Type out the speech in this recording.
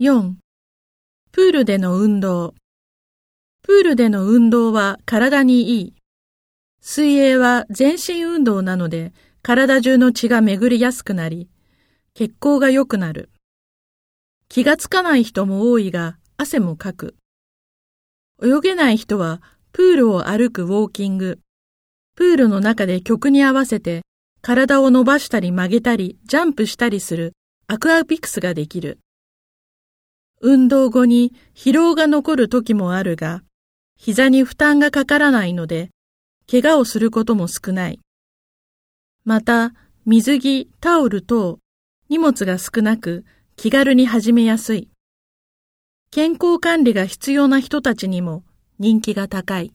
4. プールでの運動。プールでの運動は体にいい。水泳は全身運動なので体中の血が巡りやすくなり、血行が良くなる。気がつかない人も多いが汗もかく。泳げない人はプールを歩くウォーキング。プールの中で曲に合わせて体を伸ばしたり曲げたりジャンプしたりするアクアピクスができる。運動後に疲労が残る時もあるが、膝に負担がかからないので、怪我をすることも少ない。また、水着、タオル等、荷物が少なく気軽に始めやすい。健康管理が必要な人たちにも人気が高い。